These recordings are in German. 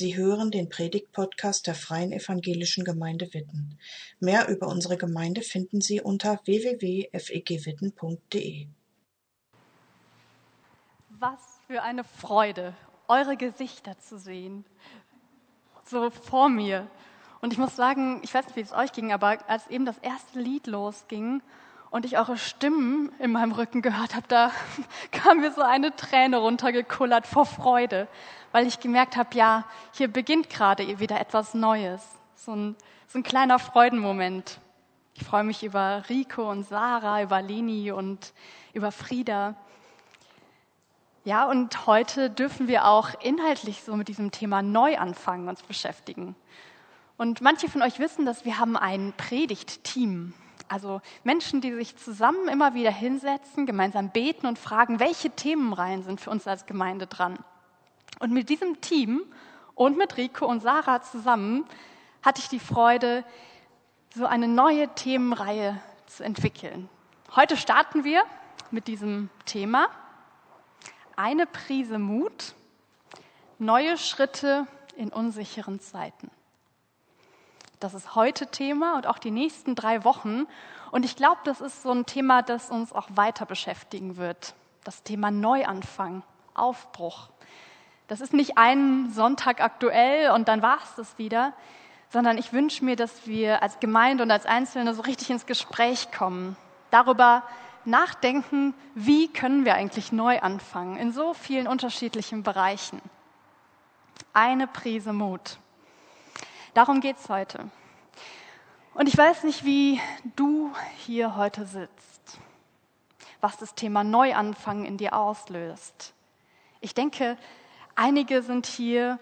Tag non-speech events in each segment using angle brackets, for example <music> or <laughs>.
Sie hören den Predigt-Podcast der Freien Evangelischen Gemeinde Witten. Mehr über unsere Gemeinde finden Sie unter www.fegwitten.de. Was für eine Freude, eure Gesichter zu sehen. So vor mir. Und ich muss sagen, ich weiß nicht, wie es euch ging, aber als eben das erste Lied losging und ich eure Stimmen in meinem Rücken gehört habe, da <laughs> kam mir so eine Träne runtergekullert vor Freude, weil ich gemerkt habe, ja, hier beginnt gerade wieder etwas Neues. So ein, so ein kleiner Freudenmoment. Ich freue mich über Rico und Sarah, über Leni und über Frieda. Ja, und heute dürfen wir auch inhaltlich so mit diesem Thema Neuanfangen uns beschäftigen. Und manche von euch wissen, dass wir haben ein Predigtteam. Also Menschen, die sich zusammen immer wieder hinsetzen, gemeinsam beten und fragen, welche Themenreihen sind für uns als Gemeinde dran. Und mit diesem Team und mit Rico und Sarah zusammen hatte ich die Freude, so eine neue Themenreihe zu entwickeln. Heute starten wir mit diesem Thema eine Prise Mut, neue Schritte in unsicheren Zeiten. Das ist heute Thema und auch die nächsten drei Wochen. Und ich glaube, das ist so ein Thema, das uns auch weiter beschäftigen wird. Das Thema Neuanfang, Aufbruch. Das ist nicht ein Sonntag aktuell und dann war es das wieder, sondern ich wünsche mir, dass wir als Gemeinde und als Einzelne so richtig ins Gespräch kommen. Darüber nachdenken, wie können wir eigentlich neu anfangen in so vielen unterschiedlichen Bereichen. Eine Prise Mut. Darum geht es heute. Und ich weiß nicht, wie du hier heute sitzt, was das Thema Neuanfang in dir auslöst. Ich denke, einige sind hier,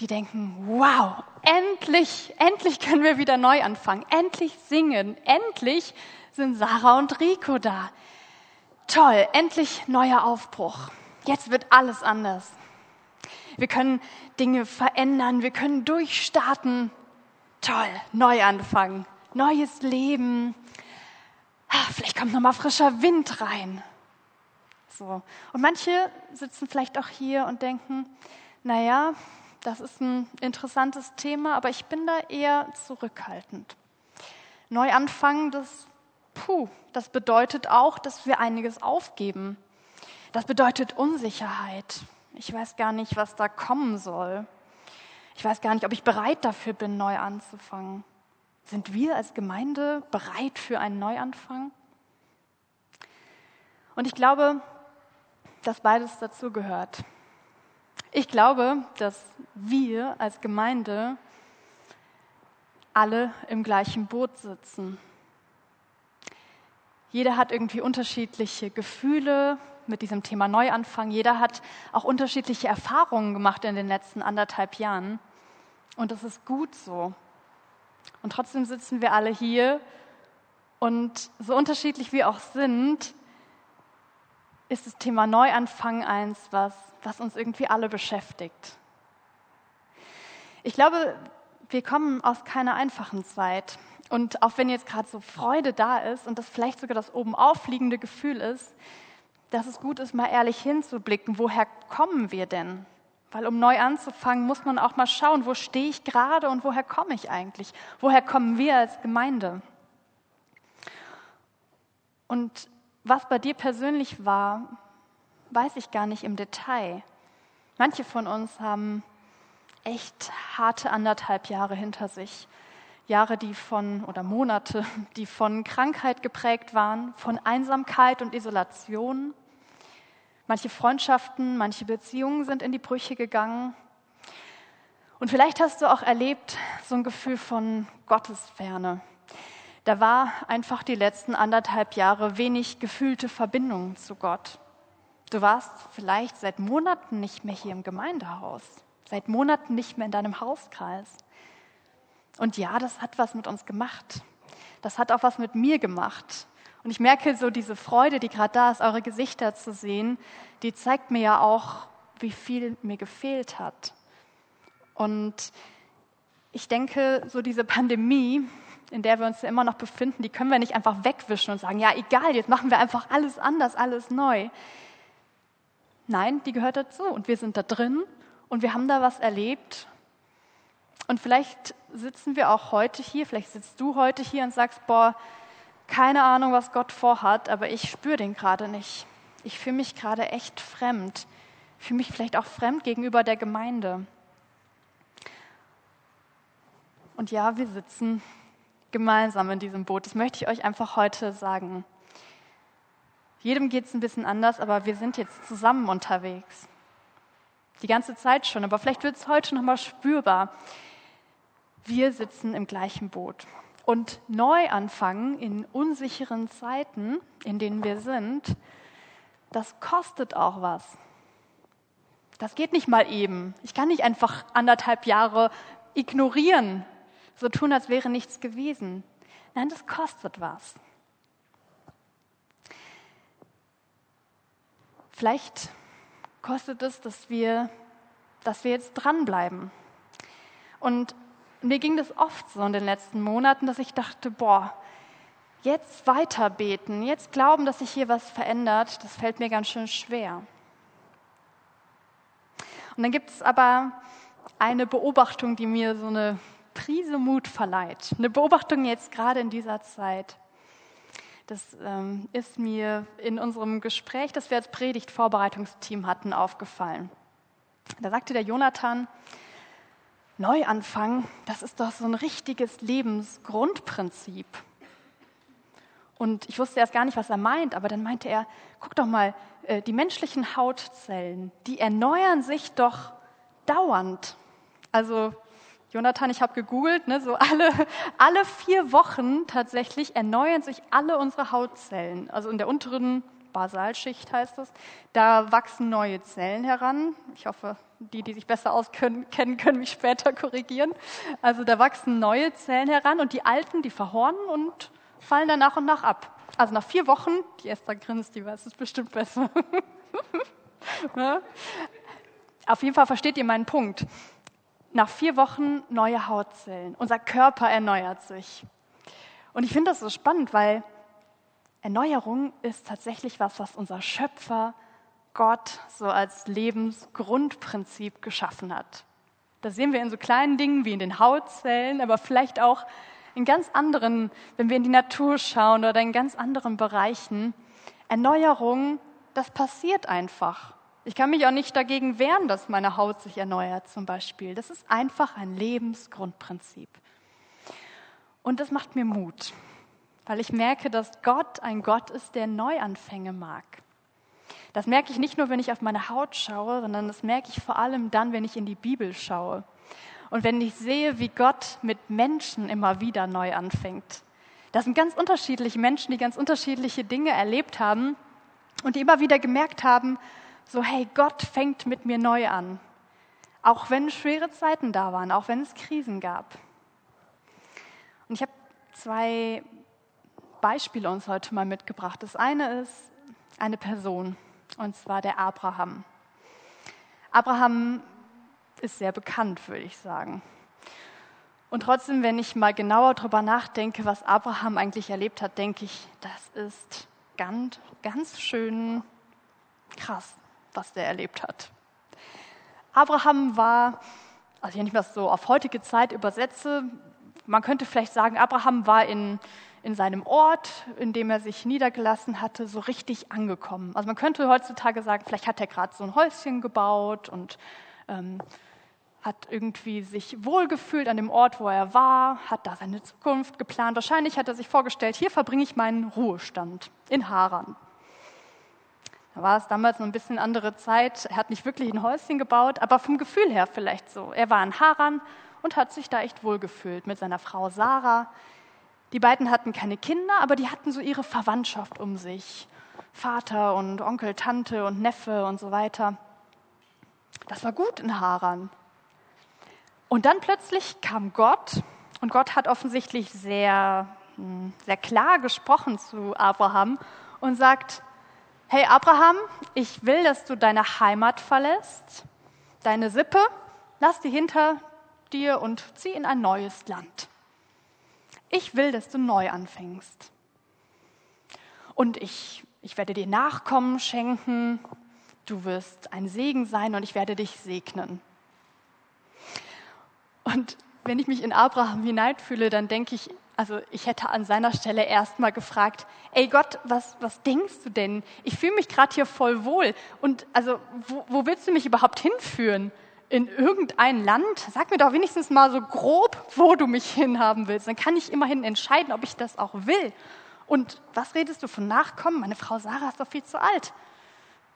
die denken, wow, endlich, endlich können wir wieder neu anfangen, endlich singen, endlich sind Sarah und Rico da. Toll, endlich neuer Aufbruch. Jetzt wird alles anders. Wir können Dinge verändern, wir können durchstarten. Toll, neu anfangen, neues Leben. Ah, vielleicht kommt noch mal frischer Wind rein. So. Und manche sitzen vielleicht auch hier und denken, naja, das ist ein interessantes Thema, aber ich bin da eher zurückhaltend. Neu anfangen, das, puh, das bedeutet auch, dass wir einiges aufgeben. Das bedeutet Unsicherheit. Ich weiß gar nicht, was da kommen soll. Ich weiß gar nicht, ob ich bereit dafür bin, neu anzufangen. Sind wir als Gemeinde bereit für einen Neuanfang? Und ich glaube, dass beides dazu gehört. Ich glaube, dass wir als Gemeinde alle im gleichen Boot sitzen. Jeder hat irgendwie unterschiedliche Gefühle, mit diesem Thema Neuanfang. Jeder hat auch unterschiedliche Erfahrungen gemacht in den letzten anderthalb Jahren. Und das ist gut so. Und trotzdem sitzen wir alle hier und so unterschiedlich wir auch sind, ist das Thema Neuanfang eins, was, was uns irgendwie alle beschäftigt. Ich glaube, wir kommen aus keiner einfachen Zeit. Und auch wenn jetzt gerade so Freude da ist und das vielleicht sogar das oben aufliegende Gefühl ist, dass es gut ist, mal ehrlich hinzublicken, woher kommen wir denn? Weil um neu anzufangen, muss man auch mal schauen, wo stehe ich gerade und woher komme ich eigentlich? Woher kommen wir als Gemeinde? Und was bei dir persönlich war, weiß ich gar nicht im Detail. Manche von uns haben echt harte anderthalb Jahre hinter sich. Jahre, die von, oder Monate, <laughs> die von Krankheit geprägt waren, von Einsamkeit und Isolation. Manche Freundschaften, manche Beziehungen sind in die Brüche gegangen. Und vielleicht hast du auch erlebt so ein Gefühl von Gottesferne. Da war einfach die letzten anderthalb Jahre wenig gefühlte Verbindung zu Gott. Du warst vielleicht seit Monaten nicht mehr hier im Gemeindehaus, seit Monaten nicht mehr in deinem Hauskreis. Und ja, das hat was mit uns gemacht. Das hat auch was mit mir gemacht. Und ich merke so diese Freude, die gerade da ist, eure Gesichter zu sehen, die zeigt mir ja auch, wie viel mir gefehlt hat. Und ich denke, so diese Pandemie, in der wir uns ja immer noch befinden, die können wir nicht einfach wegwischen und sagen, ja, egal, jetzt machen wir einfach alles anders, alles neu. Nein, die gehört dazu und wir sind da drin Und wir haben da was erlebt. Und vielleicht sitzen wir auch heute hier, vielleicht sitzt du heute hier und sagst, boah, keine Ahnung, was Gott vorhat, aber ich spüre den gerade nicht. Ich fühle mich gerade echt fremd. Ich fühle mich vielleicht auch fremd gegenüber der Gemeinde. Und ja, wir sitzen gemeinsam in diesem Boot. Das möchte ich euch einfach heute sagen. Jedem geht es ein bisschen anders, aber wir sind jetzt zusammen unterwegs. Die ganze Zeit schon, aber vielleicht wird es heute nochmal spürbar. Wir sitzen im gleichen Boot. Und neu anfangen in unsicheren Zeiten, in denen wir sind, das kostet auch was. Das geht nicht mal eben. Ich kann nicht einfach anderthalb Jahre ignorieren, so tun, als wäre nichts gewesen. Nein, das kostet was. Vielleicht kostet es, dass wir, dass wir jetzt dranbleiben. Und mir ging das oft so in den letzten Monaten, dass ich dachte, boah, jetzt weiter beten, jetzt glauben, dass sich hier was verändert, das fällt mir ganz schön schwer. Und dann gibt es aber eine Beobachtung, die mir so eine Prise Mut verleiht. Eine Beobachtung jetzt gerade in dieser Zeit. Das ähm, ist mir in unserem Gespräch, das wir als Predigt-Vorbereitungsteam hatten, aufgefallen. Da sagte der Jonathan, Neuanfang, das ist doch so ein richtiges Lebensgrundprinzip. Und ich wusste erst gar nicht, was er meint, aber dann meinte er, guck doch mal, äh, die menschlichen Hautzellen, die erneuern sich doch dauernd. Also Jonathan, ich habe gegoogelt, ne, so alle, <laughs> alle vier Wochen tatsächlich erneuern sich alle unsere Hautzellen. Also in der unteren Basalschicht heißt das. Da wachsen neue Zellen heran. Ich hoffe, die, die sich besser auskennen, können mich später korrigieren. Also da wachsen neue Zellen heran und die alten, die verhornen und fallen dann nach und nach ab. Also nach vier Wochen, die Esther grinst, die weiß es bestimmt besser. ja? <laughs> Auf jeden Fall versteht ihr meinen Punkt. Nach vier Wochen neue Hautzellen. Unser Körper erneuert sich. Und ich finde das so spannend, weil Erneuerung ist tatsächlich was, was unser Schöpfer Gott so als Lebensgrundprinzip geschaffen hat. Das sehen wir in so kleinen Dingen wie in den Hautzellen, aber vielleicht auch in ganz anderen, wenn wir in die Natur schauen oder in ganz anderen Bereichen. Erneuerung, das passiert einfach. Ich kann mich auch nicht dagegen wehren, dass meine Haut sich erneuert zum Beispiel. Das ist einfach ein Lebensgrundprinzip. Und das macht mir Mut, weil ich merke, dass Gott ein Gott ist, der Neuanfänge mag. Das merke ich nicht nur, wenn ich auf meine Haut schaue, sondern das merke ich vor allem dann, wenn ich in die Bibel schaue. Und wenn ich sehe, wie Gott mit Menschen immer wieder neu anfängt. Das sind ganz unterschiedliche Menschen, die ganz unterschiedliche Dinge erlebt haben und die immer wieder gemerkt haben, so hey, Gott fängt mit mir neu an. Auch wenn schwere Zeiten da waren, auch wenn es Krisen gab. Und ich habe zwei Beispiele uns heute mal mitgebracht. Das eine ist eine Person, und zwar der Abraham. Abraham ist sehr bekannt, würde ich sagen. Und trotzdem, wenn ich mal genauer darüber nachdenke, was Abraham eigentlich erlebt hat, denke ich, das ist ganz, ganz schön krass, was der erlebt hat. Abraham war, also wenn ich das so auf heutige Zeit übersetze, man könnte vielleicht sagen, Abraham war in, in seinem Ort, in dem er sich niedergelassen hatte, so richtig angekommen. Also man könnte heutzutage sagen, vielleicht hat er gerade so ein Häuschen gebaut und ähm, hat irgendwie sich wohlgefühlt an dem Ort, wo er war, hat da seine Zukunft geplant. Wahrscheinlich hat er sich vorgestellt, hier verbringe ich meinen Ruhestand in Haran. Da war es damals noch ein bisschen andere Zeit. Er hat nicht wirklich ein Häuschen gebaut, aber vom Gefühl her vielleicht so. Er war in Haran und hat sich da echt wohlgefühlt mit seiner Frau Sarah. Die beiden hatten keine Kinder, aber die hatten so ihre Verwandtschaft um sich. Vater und Onkel, Tante und Neffe und so weiter. Das war gut in Haran. Und dann plötzlich kam Gott und Gott hat offensichtlich sehr, hm, sehr klar gesprochen zu Abraham und sagt, hey Abraham, ich will, dass du deine Heimat verlässt, deine Sippe, lass die hinter dir und zieh in ein neues Land. Ich will, dass du neu anfängst. Und ich, ich werde dir Nachkommen schenken, du wirst ein Segen sein und ich werde dich segnen. Und wenn ich mich in Abraham hineinfühle, dann denke ich, also ich hätte an seiner Stelle erstmal gefragt, ey Gott, was, was denkst du denn? Ich fühle mich gerade hier voll wohl. Und also, wo, wo willst du mich überhaupt hinführen? In irgendein Land? Sag mir doch wenigstens mal so grob, wo du mich hinhaben willst. Dann kann ich immerhin entscheiden, ob ich das auch will. Und was redest du von Nachkommen? Meine Frau Sarah ist doch viel zu alt.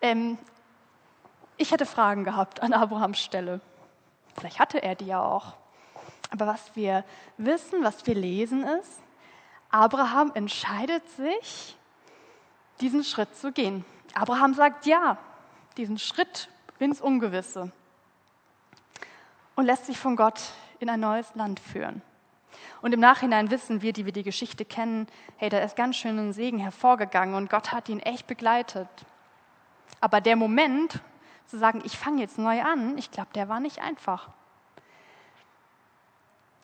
Ähm, ich hätte Fragen gehabt an Abrahams Stelle. Vielleicht hatte er die ja auch. Aber was wir wissen, was wir lesen ist, Abraham entscheidet sich, diesen Schritt zu gehen. Abraham sagt ja, diesen Schritt ins Ungewisse und lässt sich von Gott in ein neues Land führen. Und im Nachhinein wissen wir, die wir die Geschichte kennen, hey, da ist ganz schön ein Segen hervorgegangen und Gott hat ihn echt begleitet. Aber der Moment, zu sagen, ich fange jetzt neu an, ich glaube, der war nicht einfach.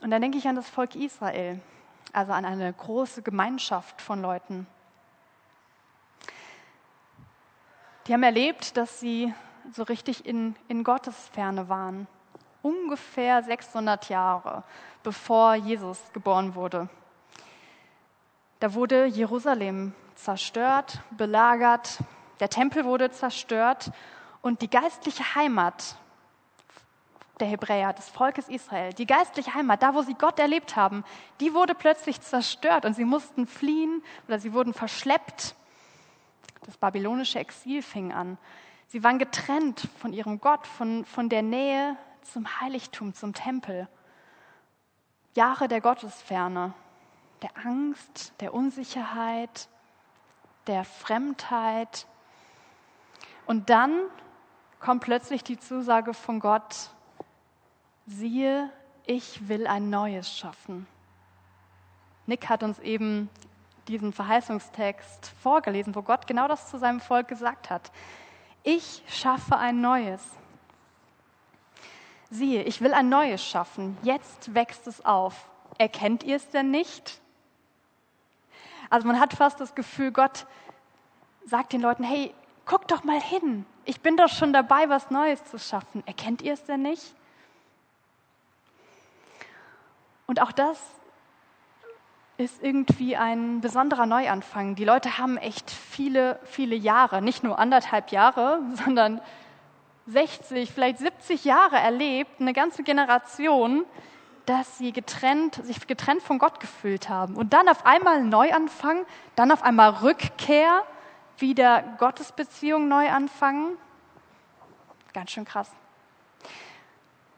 Und dann denke ich an das Volk Israel, also an eine große Gemeinschaft von Leuten. Die haben erlebt, dass sie so richtig in, in Gottes Ferne waren. Ungefähr 600 Jahre bevor Jesus geboren wurde. Da wurde Jerusalem zerstört, belagert, der Tempel wurde zerstört und die geistliche Heimat der Hebräer, des Volkes Israel, die geistliche Heimat, da wo sie Gott erlebt haben, die wurde plötzlich zerstört und sie mussten fliehen oder sie wurden verschleppt. Das babylonische Exil fing an. Sie waren getrennt von ihrem Gott, von, von der Nähe zum Heiligtum, zum Tempel. Jahre der Gottesferne, der Angst, der Unsicherheit, der Fremdheit. Und dann kommt plötzlich die Zusage von Gott, siehe, ich will ein Neues schaffen. Nick hat uns eben diesen Verheißungstext vorgelesen, wo Gott genau das zu seinem Volk gesagt hat. Ich schaffe ein Neues. Siehe, ich will ein Neues schaffen. Jetzt wächst es auf. Erkennt ihr es denn nicht? Also man hat fast das Gefühl, Gott sagt den Leuten, hey, guck doch mal hin. Ich bin doch schon dabei, was Neues zu schaffen. Erkennt ihr es denn nicht? Und auch das ist irgendwie ein besonderer Neuanfang. Die Leute haben echt viele, viele Jahre, nicht nur anderthalb Jahre, <laughs> sondern 60, vielleicht 70 Jahre erlebt, eine ganze Generation, dass sie getrennt, sich getrennt von Gott gefühlt haben. Und dann auf einmal Neuanfang, dann auf einmal Rückkehr, wieder Gottesbeziehung neu anfangen. Ganz schön krass.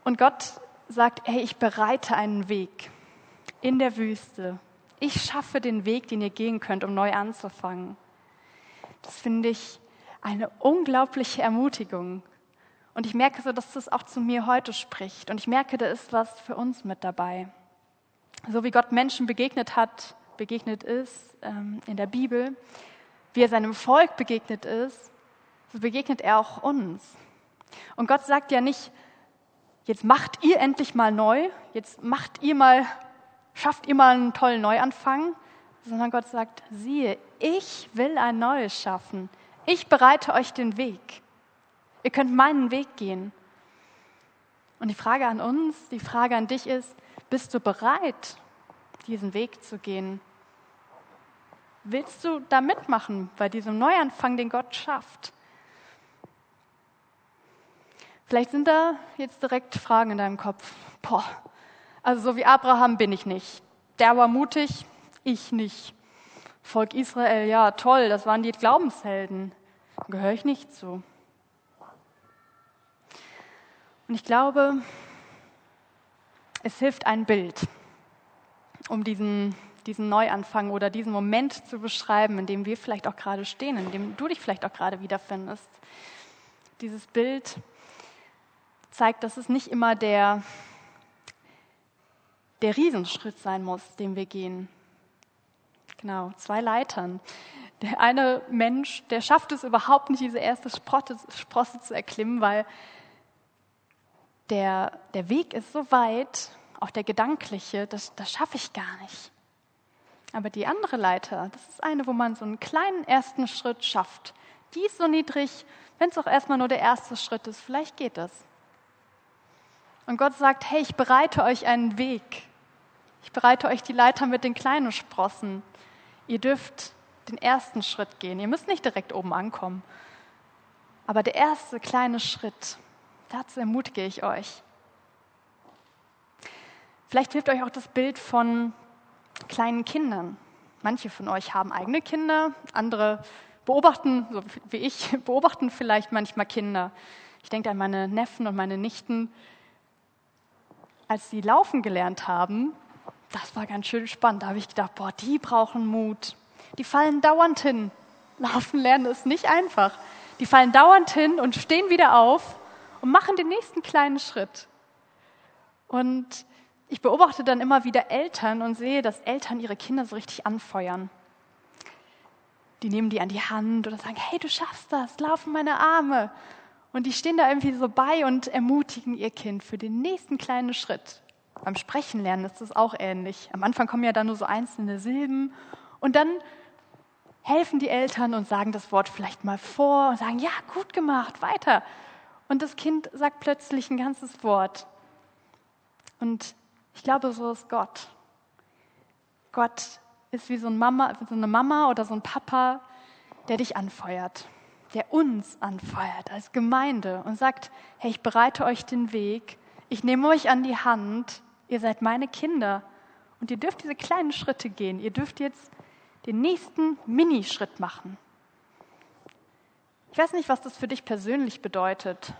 Und Gott sagt, hey, ich bereite einen Weg in der Wüste. Ich schaffe den Weg, den ihr gehen könnt, um neu anzufangen. Das finde ich eine unglaubliche Ermutigung. Und ich merke so, dass das auch zu mir heute spricht. Und ich merke, da ist was für uns mit dabei. So wie Gott Menschen begegnet hat, begegnet ist ähm, in der Bibel, wie er seinem Volk begegnet ist, so begegnet er auch uns. Und Gott sagt ja nicht, jetzt macht ihr endlich mal neu, jetzt macht ihr mal, schafft ihr mal einen tollen Neuanfang, sondern Gott sagt, siehe, ich will ein Neues schaffen. Ich bereite euch den Weg. Ihr könnt meinen Weg gehen. Und die Frage an uns, die Frage an dich ist, bist du bereit, diesen Weg zu gehen? Willst du da mitmachen bei diesem Neuanfang, den Gott schafft? Vielleicht sind da jetzt direkt Fragen in deinem Kopf. Boah, also so wie Abraham bin ich nicht. Der war mutig, ich nicht. Volk Israel, ja, toll, das waren die Glaubenshelden. Gehöre ich nicht zu. Und ich glaube, es hilft ein Bild, um diesen, diesen Neuanfang oder diesen Moment zu beschreiben, in dem wir vielleicht auch gerade stehen, in dem du dich vielleicht auch gerade wiederfindest. Dieses Bild zeigt, dass es nicht immer der, der Riesenschritt sein muss, den wir gehen. Genau, zwei Leitern. Der eine Mensch, der schafft es überhaupt nicht, diese erste Sprotte, Sprosse zu erklimmen, weil der, der Weg ist so weit, auch der gedankliche, das, das schaffe ich gar nicht. Aber die andere Leiter, das ist eine, wo man so einen kleinen ersten Schritt schafft. Die ist so niedrig, wenn es auch erstmal nur der erste Schritt ist, vielleicht geht es. Und Gott sagt, hey, ich bereite euch einen Weg. Ich bereite euch die Leiter mit den kleinen Sprossen. Ihr dürft den ersten Schritt gehen. Ihr müsst nicht direkt oben ankommen. Aber der erste kleine Schritt, dazu ermutige ich euch. Vielleicht hilft euch auch das Bild von kleinen Kindern. Manche von euch haben eigene Kinder, andere beobachten, so wie ich, <laughs> beobachten vielleicht manchmal Kinder. Ich denke an meine Neffen und meine Nichten. Als sie laufen gelernt haben, das war ganz schön spannend. Da habe ich gedacht, boah, die brauchen Mut. Die fallen dauernd hin. Laufen lernen ist nicht einfach. Die fallen dauernd hin und stehen wieder auf und machen den nächsten kleinen Schritt. Und ich beobachte dann immer wieder Eltern und sehe, dass Eltern ihre Kinder so richtig anfeuern. Die nehmen die an die Hand oder sagen, hey, du schaffst das, laufen meine Arme. Und die stehen da irgendwie so bei und ermutigen ihr Kind für den nächsten kleinen Schritt. Beim Sprechen lernen ist das auch ähnlich. Am Anfang kommen ja dann nur so einzelne Silben und dann helfen die Eltern und sagen das Wort vielleicht mal vor und sagen, ja, gut gemacht, weiter. Und das Kind sagt plötzlich ein ganzes Wort. Und ich glaube, so ist Gott. Gott ist wie so, ein Mama, so eine Mama oder so ein Papa, der dich anfeuert, der uns anfeuert als Gemeinde und sagt, hey, ich bereite euch den Weg, ich nehme euch an die Hand Ihr seid meine Kinder und ihr dürft diese kleinen Schritte gehen. Ihr dürft jetzt den nächsten Minischritt machen. Ich weiß nicht, was das für dich persönlich bedeutet,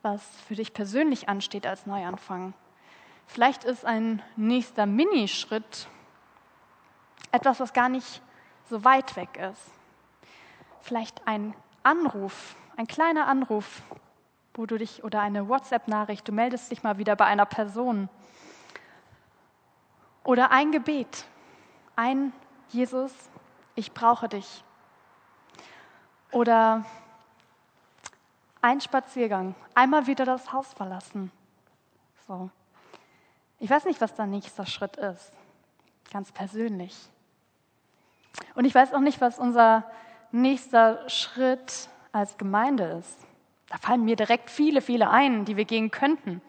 was für dich persönlich ansteht als Neuanfang. Vielleicht ist ein nächster Minischritt etwas, was gar nicht so weit weg ist. Vielleicht ein Anruf, ein kleiner Anruf, wo du dich oder eine WhatsApp-Nachricht, du meldest dich mal wieder bei einer Person oder ein Gebet, ein Jesus, ich brauche dich. Oder ein Spaziergang, einmal wieder das Haus verlassen. So. Ich weiß nicht, was der nächste Schritt ist, ganz persönlich. Und ich weiß auch nicht, was unser nächster Schritt als Gemeinde ist. Da fallen mir direkt viele, viele ein, die wir gehen könnten.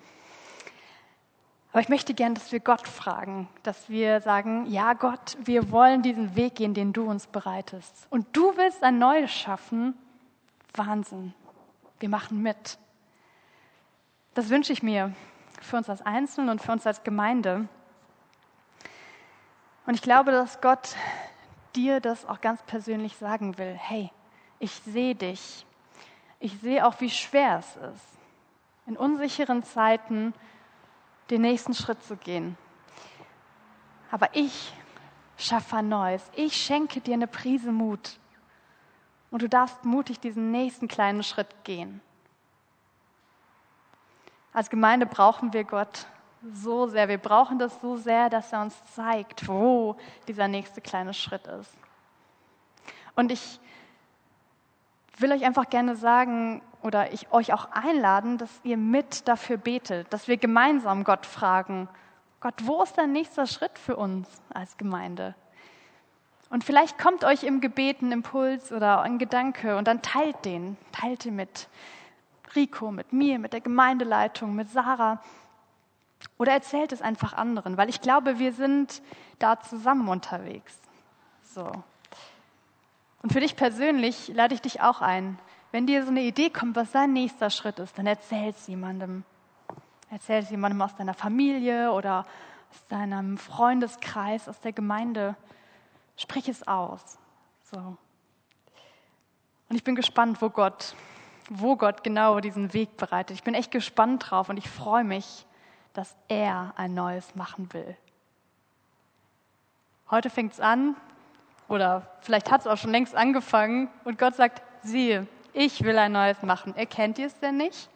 Aber ich möchte gern, dass wir Gott fragen, dass wir sagen, ja Gott, wir wollen diesen Weg gehen, den du uns bereitest. Und du willst ein Neues schaffen. Wahnsinn. Wir machen mit. Das wünsche ich mir für uns als Einzelnen und für uns als Gemeinde. Und ich glaube, dass Gott dir das auch ganz persönlich sagen will. Hey, ich sehe dich. Ich sehe auch, wie schwer es ist. In unsicheren Zeiten den nächsten Schritt zu gehen. Aber ich schaffe Neues. Ich schenke dir eine Prise Mut. Und du darfst mutig diesen nächsten kleinen Schritt gehen. Als Gemeinde brauchen wir Gott so sehr. Wir brauchen das so sehr, dass er uns zeigt, wo dieser nächste kleine Schritt ist. Und ich will euch einfach gerne sagen, oder ich euch auch einladen, dass ihr mit dafür betet, dass wir gemeinsam Gott fragen, Gott, wo ist der nächste Schritt für uns als Gemeinde? Und vielleicht kommt euch im Gebet ein Impuls oder ein Gedanke und dann teilt den, teilt ihn mit Rico, mit mir, mit der Gemeindeleitung, mit Sarah oder erzählt es einfach anderen, weil ich glaube, wir sind da zusammen unterwegs. So. Und für dich persönlich lade ich dich auch ein, wenn dir so eine Idee kommt, was dein nächster Schritt ist, dann erzähl es jemandem. Erzähl es jemandem aus deiner Familie oder aus deinem Freundeskreis, aus der Gemeinde. Sprich es aus. So. Und ich bin gespannt, wo Gott, wo Gott genau diesen Weg bereitet. Ich bin echt gespannt drauf und ich freue mich, dass er ein Neues machen will. Heute fängt es an, oder vielleicht hat es auch schon längst angefangen, und Gott sagt, siehe, ich will ein neues machen. Erkennt ihr es denn nicht?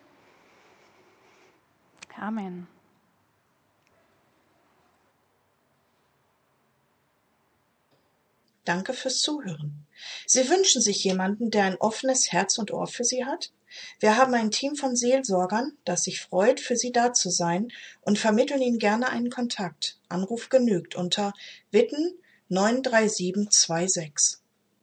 Amen. Danke fürs Zuhören. Sie wünschen sich jemanden, der ein offenes Herz und Ohr für Sie hat? Wir haben ein Team von Seelsorgern, das sich freut, für Sie da zu sein und vermitteln Ihnen gerne einen Kontakt. Anruf genügt unter Witten 93726.